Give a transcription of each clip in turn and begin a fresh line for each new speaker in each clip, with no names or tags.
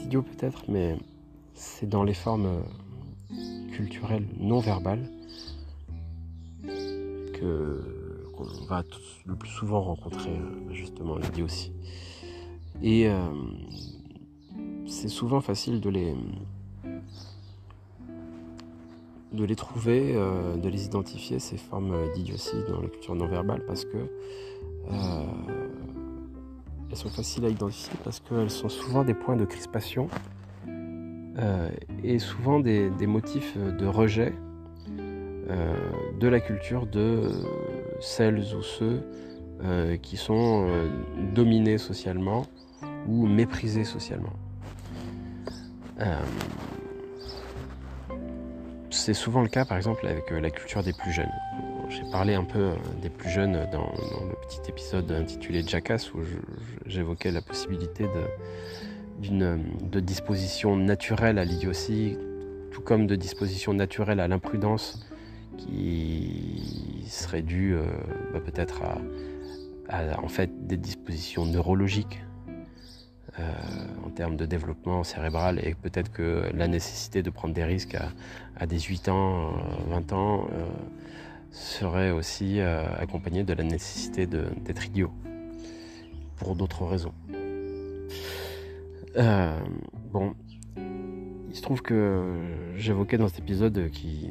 idiot peut-être, mais c'est dans les formes culturelles non verbales que qu'on va le plus souvent rencontrer euh, justement aussi. Et euh, c'est souvent facile de les de les trouver, euh, de les identifier, ces formes d'idiotie dans la culture non verbale, parce que elles sont faciles à identifier parce qu'elles sont souvent des points de crispation et souvent des, motifs de rejet de la culture de celles ou ceux euh, qui sont euh, dominés socialement ou méprisés socialement. Euh, c'est souvent le cas par exemple avec la culture des plus jeunes. J'ai parlé un peu des plus jeunes dans, le petit épisode intitulé Jackass où j'évoquais la possibilité d'une de disposition naturelle à l'idiotie, tout comme de disposition naturelle à l'imprudence qui serait dû euh, bah, peut-être à, en fait des dispositions neurologiques euh, en termes de développement cérébral et peut-être que la nécessité de prendre des risques à, 18 ans, 20 euh, ans serait aussi accompagnée de la nécessité d'être idiot pour d'autres raisons. bon, il se trouve que j'évoquais dans cet épisode qui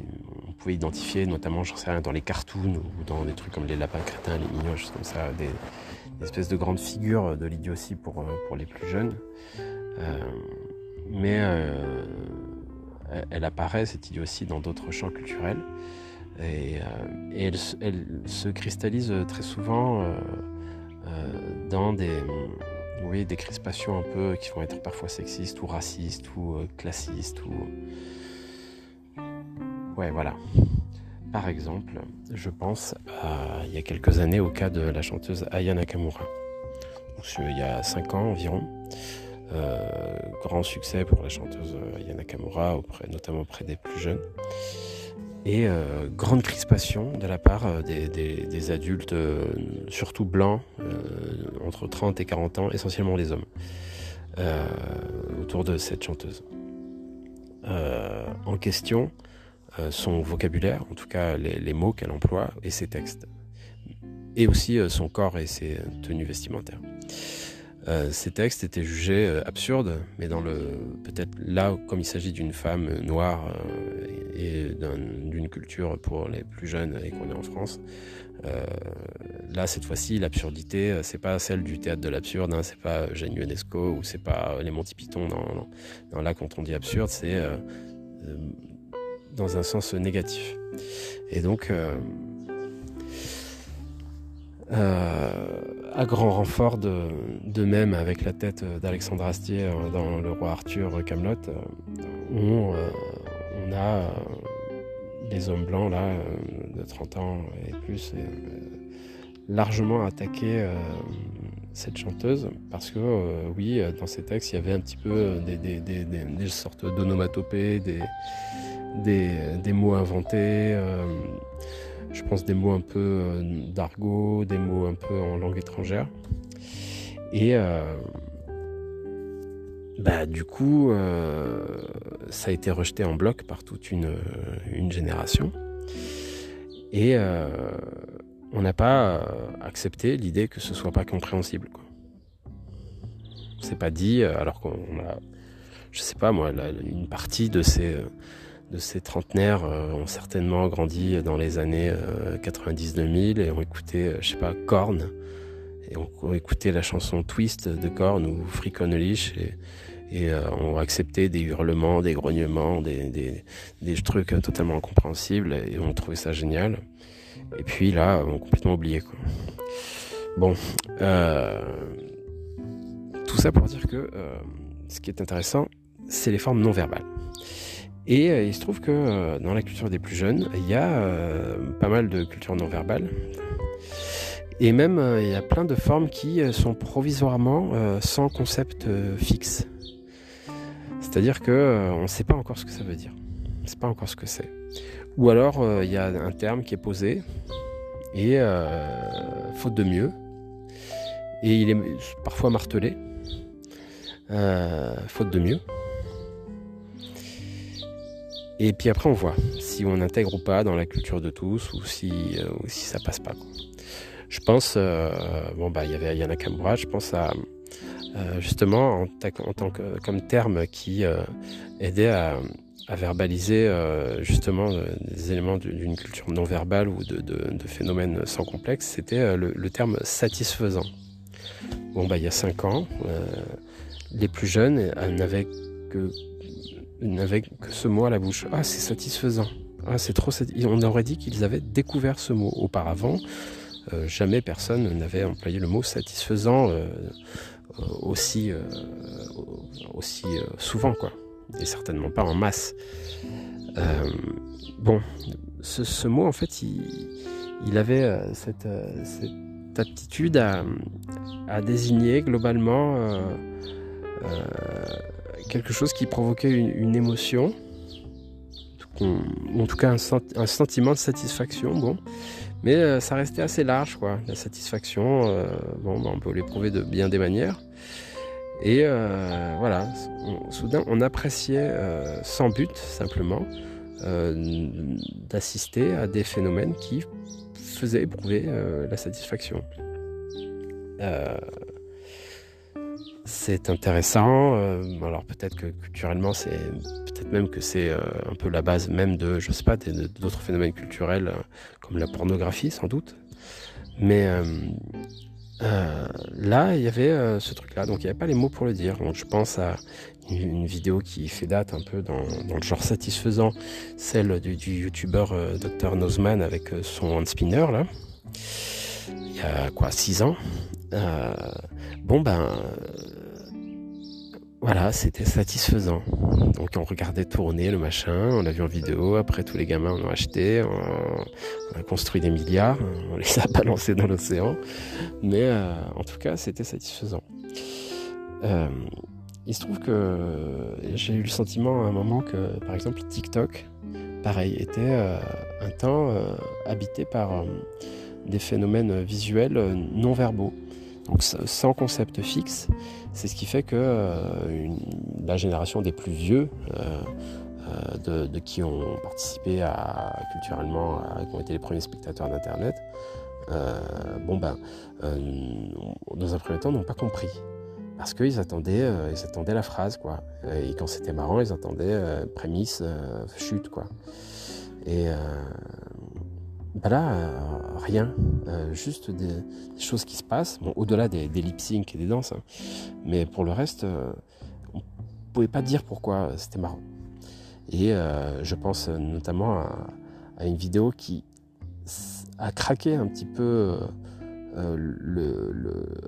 pouvez identifier, notamment, j'en sais rien, dans les cartoons ou dans des trucs comme les lapins crétins, les mignons, comme ça, des, espèces de grandes figures de l'idiotie pour, euh, pour les plus jeunes. Euh, mais euh, elle apparaît, cette idiotie, dans d'autres champs culturels. Et, elle, se cristallise très souvent dans des, oui, des crispations un peu qui vont être parfois sexistes ou racistes ou classistes ou Ouais, voilà. Par exemple, je pense à, il y a quelques années au cas de la chanteuse Aya Nakamura. il y a 5 ans environ. Euh, grand succès pour la chanteuse Aya Nakamura, notamment auprès des plus jeunes. Et euh, grande crispation de la part euh, des, adultes, surtout blancs, entre 30 et 40 ans, essentiellement les hommes, autour de cette chanteuse. en question, son vocabulaire, en tout cas les, mots qu'elle emploie et ses textes, et aussi euh, son corps et ses tenues vestimentaires. Euh, ces textes étaient jugés absurdes, mais dans le peut-être là, comme il s'agit d'une femme noire et, d'une culture pour les plus jeunes et qu'on est en France, là cette fois-ci l'absurdité, c'est pas celle du théâtre de l'absurde, hein, c'est pas Eugène Ionesco ou c'est pas les Monty Python. Dans, là, quand on dit absurde, c'est dans un sens négatif. Et donc, euh, euh, à grand renfort de, de, même avec la tête d'Alexandre Astier euh, dans Le Roi Arthur Camelot, on, on, a les hommes blancs là de 30 ans et plus largement attaqué cette chanteuse parce que oui dans ces textes il y avait un petit peu des, des, des sortes d'onomatopées des des, mots inventés, euh, je pense des mots un peu euh, d'argot, des mots un peu en langue étrangère. Et euh, bah, du coup, ça a été rejeté en bloc par toute une, génération. Et on n'a pas accepté l'idée que ce soit pas compréhensible. C'est pas dit, alors qu'on a, je sais pas moi, une partie de ces de ces trentenaires euh, ont certainement grandi dans les années 90-2000 euh, et ont écouté, euh, je sais pas, Korn, et ont, écouté la chanson Twist de Korn ou Freak on et, et ont accepté des hurlements, des grognements, des, des, trucs totalement incompréhensibles et ont trouvé ça génial. Et puis là, ont complètement oublié. Quoi. Bon, tout ça pour dire que ce qui est intéressant, c'est les formes non verbales. Et euh, il se trouve que euh, dans la culture des plus jeunes, il y a euh, pas mal de culture non verbale. Et même, il y a plein de formes qui sont provisoirement sans concept fixe. C'est-à-dire qu'on ne sait pas encore ce que ça veut dire. c'est pas encore ce que c'est. Ou alors il y a un terme qui est posé et faute de mieux, et il est parfois martelé, faute de mieux. Et puis après, on voit si on intègre ou pas dans la culture de tous ou si, euh, si ça passe pas. Je pense, euh, bon bah il y avait Yana Kamura, je pense à euh, justement en, tant que comme terme qui aidait à, verbaliser justement des éléments d'une culture non verbale ou de, phénomènes sans complexe, c'était le, terme satisfaisant. Bon bah il y a cinq ans, les plus jeunes n'avaient que n'avaient que ce mot à la bouche. Ah, c'est satisfaisant. Ah, c'est trop. On aurait dit qu'ils avaient découvert ce mot auparavant. Euh, jamais personne n'avait employé le mot satisfaisant euh, euh, aussi, aussi souvent, quoi. Et certainement pas en masse. bon, ce, mot, en fait, il, avait cette, aptitude à désigner globalement quelque chose qui provoquait une, émotion, en tout cas un, sentiment de satisfaction, bon. Mais euh, ça restait assez large, quoi. La satisfaction, euh, bon, ben, on peut l'éprouver de bien des manières. Et euh, voilà, soudain, on appréciait sans but, simplement, d'assister à des phénomènes qui faisaient éprouver la satisfaction c'est intéressant. Euh, alors peut-être que culturellement, c'est peut-être même que c'est euh, un peu la base même de, je sais pas, d'autres phénomènes culturels euh, comme la pornographie sans doute. Mais là, il y avait ce truc-là, donc il n'y avait pas les mots pour le dire. Je pense à une, vidéo qui fait date un peu dans, le genre satisfaisant, celle du, du youtubeur Dr Nozman avec son hand spinner là. Il y a quoi, 6 ans. bon ben voilà, c'était satisfaisant. Donc on regardait tourner le machin, on l'a vu en vidéo, après tous les gamins on a acheté, on, a construit des milliards, on les a balancés dans l'océan. Mais euh, en tout cas, c'était satisfaisant. Euh, il se trouve que j'ai eu le sentiment à un moment que, par exemple, TikTok, pareil, était euh, un temps habité par des phénomènes visuels non verbaux. Donc sans concept fixe, c'est ce qui fait que euh, la génération des plus vieux, euh, euh, de, qui ont participé culturellement, qui ont été les premiers spectateurs d'Internet, bon ben, dans un premier temps, n'ont pas compris. Parce qu'ils attendaient, attendaient la phrase, quoi. Et quand c'était marrant, ils attendaient prémisse, chute, quoi. Et bah là, euh, rien. Euh, juste des, choses qui se passent. Bon, au-delà des, lip sync et des danses. Hein. Mais pour le reste, euh, on pouvait pas dire pourquoi c'était marrant. Et je pense notamment à, une vidéo qui a craqué un petit peu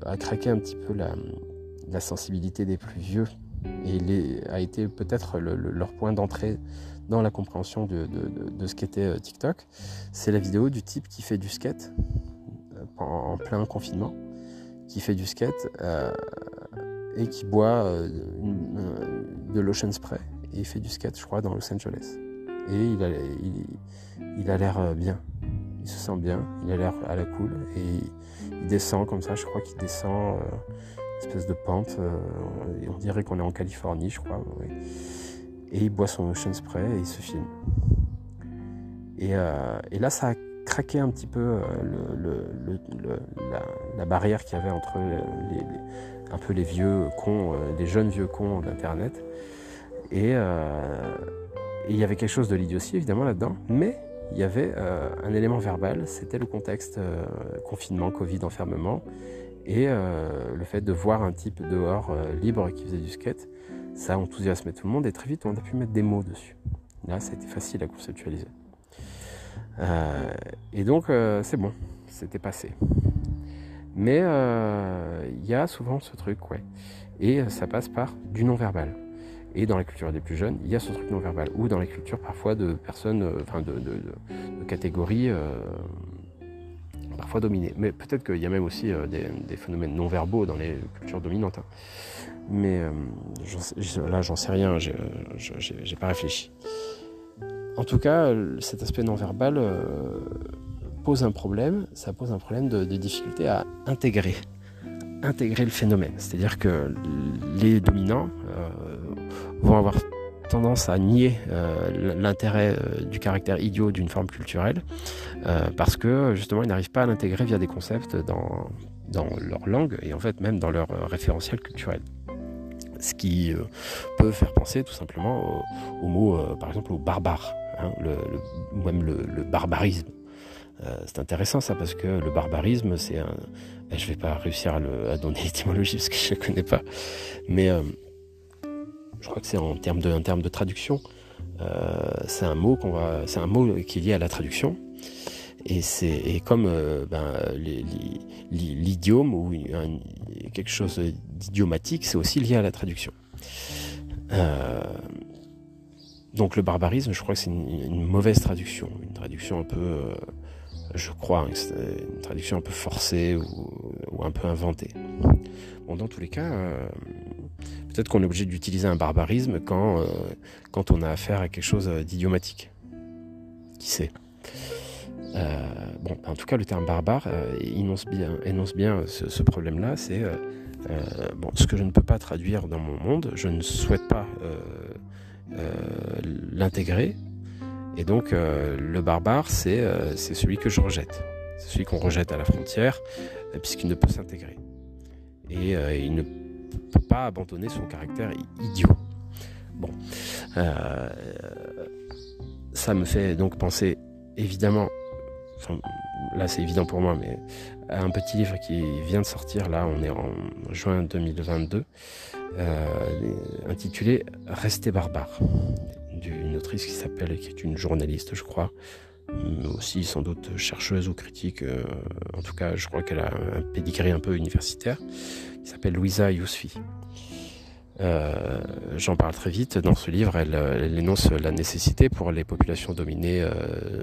a craqué un petit peu la, sensibilité des plus vieux et a été peut-être leur point d'entrée dans la compréhension de, ce qu'était euh, TikTok, c'est la vidéo du type qui fait du skate euh, en, plein confinement, qui fait du skate euh, et qui boit de l'ocean spray. Et il fait du skate, je crois, dans Los Angeles. Et il a, l'air bien. Il se sent bien, il a l'air à la cool. Et il descend comme ça, je crois qu'il descend une espèce de pente. et on dirait qu'on est en Californie, je crois et il boit son ocean spray et il se filme. Et, euh, là, ça a craqué un petit peu euh, la, barrière qu'il y avait entre les, un peu les vieux cons, euh, les jeunes vieux cons d'Internet. Et, il y avait quelque chose de l'idiotie évidemment là-dedans, mais il y avait un élément verbal, c'était le contexte confinement, Covid, enfermement, et le fait de voir un type dehors libre qui faisait du skate ça a tout le monde et très vite on a pu mettre des mots dessus. Là, ça a facile à conceptualiser. Euh, et donc, euh, c'est bon, c'était passé. Mais euh, il y a souvent ce truc, ouais. Et ça passe par du non-verbal. Et dans la culture des plus jeunes, il y a ce truc non-verbal. Ou dans la culture parfois de personnes, enfin de, catégories parfois dominées. Mais peut-être qu'il y a même aussi des, phénomènes non-verbaux dans les cultures dominantes. Hein. Mais euh, là, j'en sais rien, j'ai pas réfléchi. en tout cas, cet aspect non-verbal pose un problème, ça pose un problème de difficulté à intégrer, intégrer le phénomène. C'est-à-dire que les dominants vont avoir tendance à nier euh, l'intérêt euh, du caractère idiot d'une forme culturelle euh, parce que justement ils n'arrivent pas à l'intégrer via des concepts dans, leur langue et en fait même dans leur référentiel culturel. Ce qui peut faire penser tout simplement au, mot, par exemple, au barbare, hein, même le, barbarisme. c'est intéressant ça parce que le barbarisme, c'est un. Je vais pas réussir à, à donner l'étymologie parce que je ne connais pas, mais je crois que c'est en termes de, traduction. Euh, c'est un mot qu'on va, c'est un mot qui est lié à la traduction. Et c'est comme euh, ben, l'idiome ou quelque chose d'idiomatique, c'est aussi lié à la traduction. Euh, donc le barbarisme, je crois que c'est une, mauvaise traduction, une traduction un peu, je crois, hein, une traduction un peu forcée ou, ou un peu inventée. Bon, dans tous les cas, Peut-être qu'on est obligé d'utiliser un barbarisme quand, euh, quand on a affaire à quelque chose d'idiomatique. Qui sait? Euh, bon, en tout cas, le terme barbare euh, énonce bien, ce, problème-là. C'est ce que je ne peux pas traduire dans mon monde, je ne souhaite pas l'intégrer. Et donc, le barbare, c'est celui que je rejette. C'est celui qu'on rejette à la frontière, puisqu'il ne peut s'intégrer. Et il ne peut pas abandonner son caractère idiot. Bon, euh, ça me fait donc penser évidemment, là c'est évident pour moi, mais à un petit livre qui vient de sortir, là on est en juin 2022, euh, intitulé Rester barbare, d'une autrice qui s'appelle, qui est une journaliste je crois, aussi sans doute chercheuse ou critique, euh, en tout cas je crois qu'elle a un pédigré un peu universitaire, qui s'appelle Louisa Yousfi. Euh, J'en parle très vite. Dans ce livre, elle, énonce la nécessité pour les populations dominées, euh,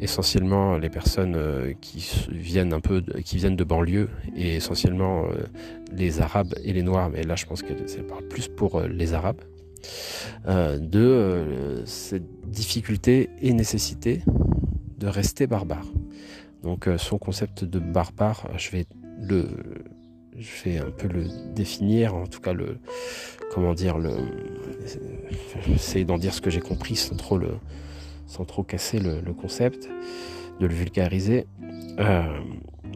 essentiellement les personnes euh, qui viennent un peu, qui viennent de banlieue, et essentiellement euh, les Arabes et les Noirs. Mais là, je pense que ça parle plus pour les Arabes. de cette difficulté et nécessité de rester barbare. Donc son concept de barbare, je vais le je vais un peu le définir, en tout cas le, comment dire, le, essayer d'en dire ce que j'ai compris sans trop le, sans trop casser le, concept, de le vulgariser. Euh,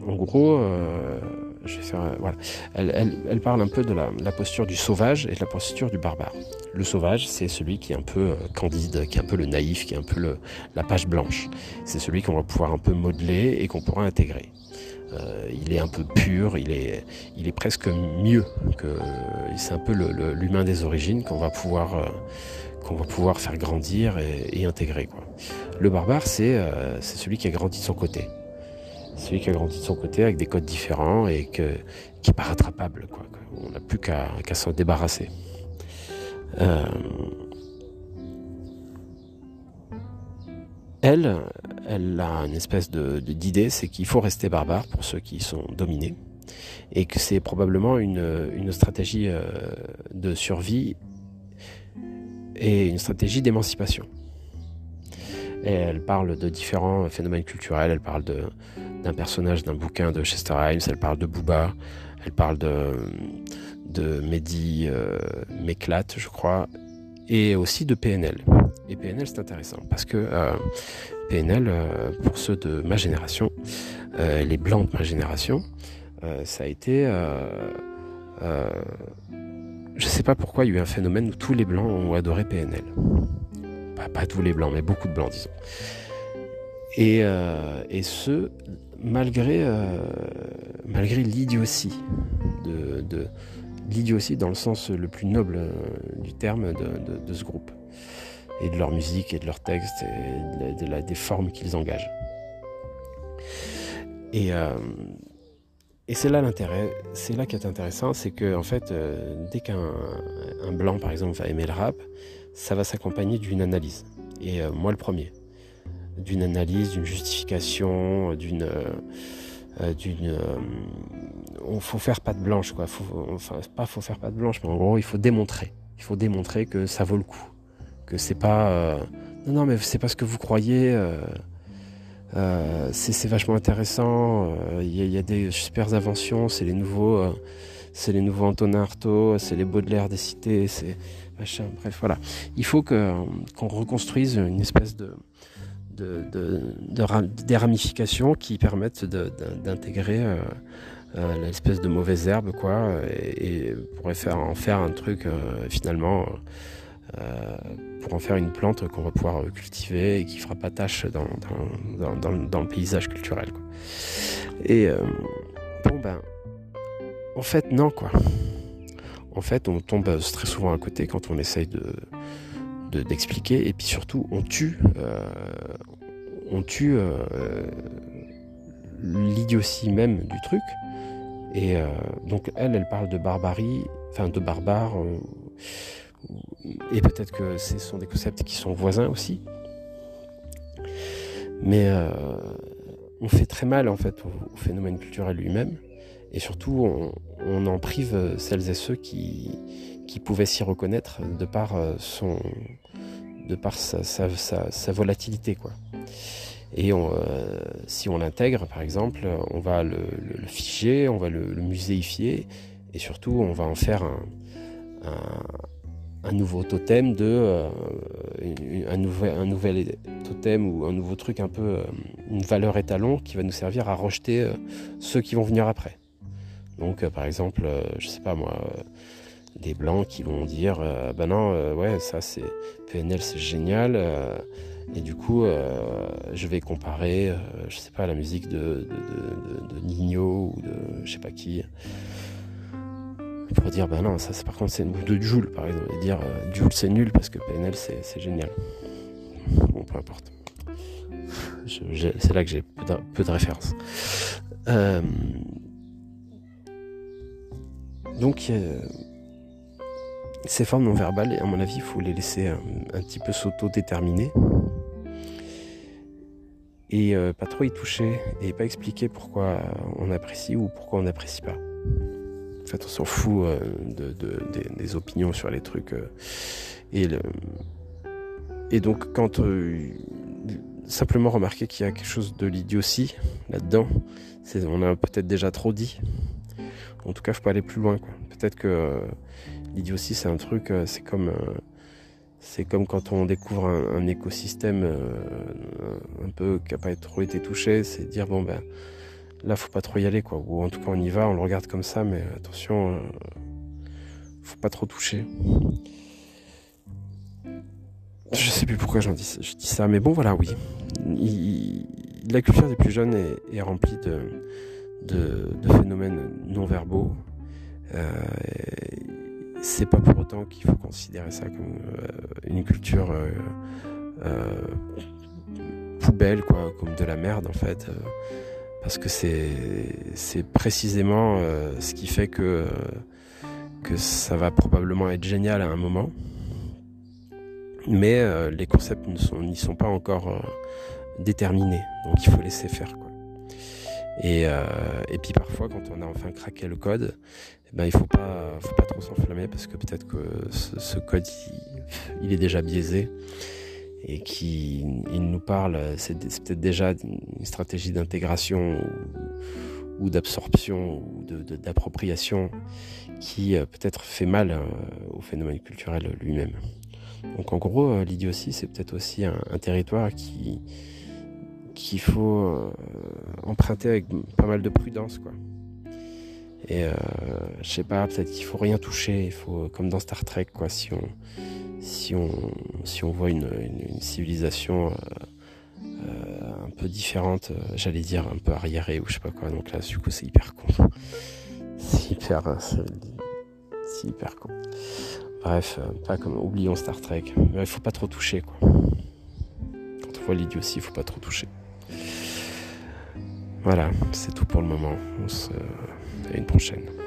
en gros, euh, je vais faire, voilà, elle, elle, parle un peu de la, la, posture du sauvage et de la posture du barbare. Le sauvage, c'est celui qui est un peu euh, candide, qui est un peu le naïf, qui est un peu le, la page blanche. C'est celui qu'on va pouvoir un peu modeler et qu'on pourra intégrer. Euh, il est un peu pur, il est, il est presque mieux que. C'est un peu l'humain des origines qu'on va pouvoir. Euh, va pouvoir faire grandir et, intégrer. Quoi. Le barbare, euh, c'est celui qui a grandi de son côté. Celui qui a grandi de son côté avec des codes différents et qui n'est pas rattrapable. Quoi. On n'a plus qu'à s'en débarrasser. Elle, elle a une espèce de, d'idée, c'est qu'il faut rester barbare pour ceux qui sont dominés, et que c'est probablement une, une stratégie euh, de survie et une stratégie d'émancipation. Et elle parle de différents phénomènes culturels, elle parle d'un personnage d'un bouquin de Chester Himes, elle parle de Booba, elle parle de, de Mehdi euh, je crois, et aussi de PNL. Et PNL, c'est intéressant parce que euh, PNL, euh, pour ceux de ma génération, euh, les blancs de ma génération, ça a été... je sais pas pourquoi il y a eu un phénomène où tous les blancs ont adoré PNL. Pas, tous les blancs, mais beaucoup de blancs, disons. Et, et ce, malgré, malgré l'idiotie de, l'idiotie dans le sens le plus noble du terme de, ce groupe et de leur musique et de leurs textes et de la, des formes qu'ils engagent. Et, euh, et c'est là l'intérêt, c'est là qui est intéressant, c'est que en fait, euh, dès qu'un un blanc par exemple va aimer le rap, ça va s'accompagner d'une analyse. Et euh, moi le premier, d'une analyse, d'une justification, d'une d'une on faut faire pas de blanche quoi enfin pas faut faire pas de blanche mais en gros il faut démontrer il faut démontrer que ça vaut le coup que c'est pas euh, non, non, mais c'est pas ce que vous croyez. c'est vachement intéressant. Il y, a des super inventions. C'est les nouveaux, c'est les nouveaux Antonin Artaud, c'est les Baudelaire des cités, c'est machin. Bref, voilà. Il faut qu'on reconstruise une espèce de des ramifications qui permettent d'intégrer euh, euh, l'espèce de mauvaise herbe, quoi, et, pourrait faire, en faire un truc euh, finalement pour en faire une plante qu'on va pouvoir cultiver et qui fera pas tâche dans, dans, le paysage culturel. Et bon ben, en fait non quoi. En fait, on tombe très souvent à côté quand on essaye de, d'expliquer et puis surtout on tue euh, on tue euh, l'idiotie même du truc. Et euh, donc elle elle parle de barbarie enfin de barbare et peut-être que ce sont des concepts qui sont voisins aussi. Mais on fait très mal en fait au, phénomène culturel lui-même et surtout on, en prive celles et ceux qui, pouvait s'y reconnaître de par euh, son de par sa, volatilité quoi. Et euh, si on l'intègre par exemple, on va le, figer, on va le, muséifier et surtout on va en faire un, un, nouveau totem de euh, un, nouvel, un nouvel totem ou un nouveau truc un peu une valeur étalon qui va nous servir à rejeter ceux qui vont venir après. Donc par exemple, je sais pas moi des blancs qui vont dire euh, ben non euh, ouais ça c'est PNL c'est génial euh, et du coup je vais comparer je sais pas la musique de, de, Nino ou de je sais pas qui pour dire ben non ça c'est par contre c'est de Joule par exemple et dire Joule c'est nul parce que PNL c'est génial. Bon peu importe. C'est là que j'ai peu, peu de, références donc ces formes non verbales, à mon avis, il faut les laisser un, petit peu s'auto-déterminer. Et euh, pas trop y toucher et pas expliquer pourquoi on apprécie ou pourquoi on n'apprécie pas. En fait, on s'en fout euh, de, des, opinions sur les trucs. Euh, et, et donc, quand simplement remarquer qu'il y a quelque chose de l'idiotie là-dedans, on a peut-être déjà trop dit. En tout cas, je peux aller plus loin. Peut-être que L'idiotie, c'est un truc, euh, c'est comme, euh, c'est comme quand on découvre un, écosystème euh, un peu qui n'a pas trop été touché, c'est dire bon ben là faut pas trop y aller quoi, ou en tout cas on y va, on le regarde comme ça, mais attention, faut pas trop toucher. Je sais plus pourquoi j'en dis, je dis ça, mais bon voilà, oui. la culture des plus jeunes est, remplie de, de, phénomènes non verbaux. Euh, c'est pas pour autant qu'il faut considérer ça comme euh, une culture euh, poubelle, quoi, comme de la merde en fait. parce que c'est précisément ce qui fait que, ça va probablement être génial à un moment. Mais les concepts n'y sont, sont, pas encore déterminés. Donc il faut laisser faire. Quoi. Et, et puis parfois, quand on a enfin craqué le code, eh ben, il pas, faut pas trop s'enflammer parce que peut-être que ce, code il, est déjà biaisé et qu'il nous parle, c'est peut-être déjà une stratégie d'intégration ou, d'absorption ou d'appropriation qui euh, peut-être fait mal euh, au phénomène culturel lui-même. Donc en gros, euh, l'idiotie, c'est peut-être aussi un, territoire qui qu'il faut emprunter avec pas mal de prudence, quoi. Et euh, je sais pas, peut-être qu'il faut rien toucher. Il faut, comme dans Star Trek, quoi. Si on, si on, si on voit une, civilisation euh, euh, un peu différente, j'allais dire un peu arriérée ou je sais pas quoi. Donc là, du coup, c'est hyper con. C'est hyper, c'est hyper con. Bref, pas comme oublions Star Trek. Il faut pas trop toucher, quoi. Quand on voit l'idiotie, il faut pas trop toucher. Voilà, c'est tout pour le moment. On se à une prochaine.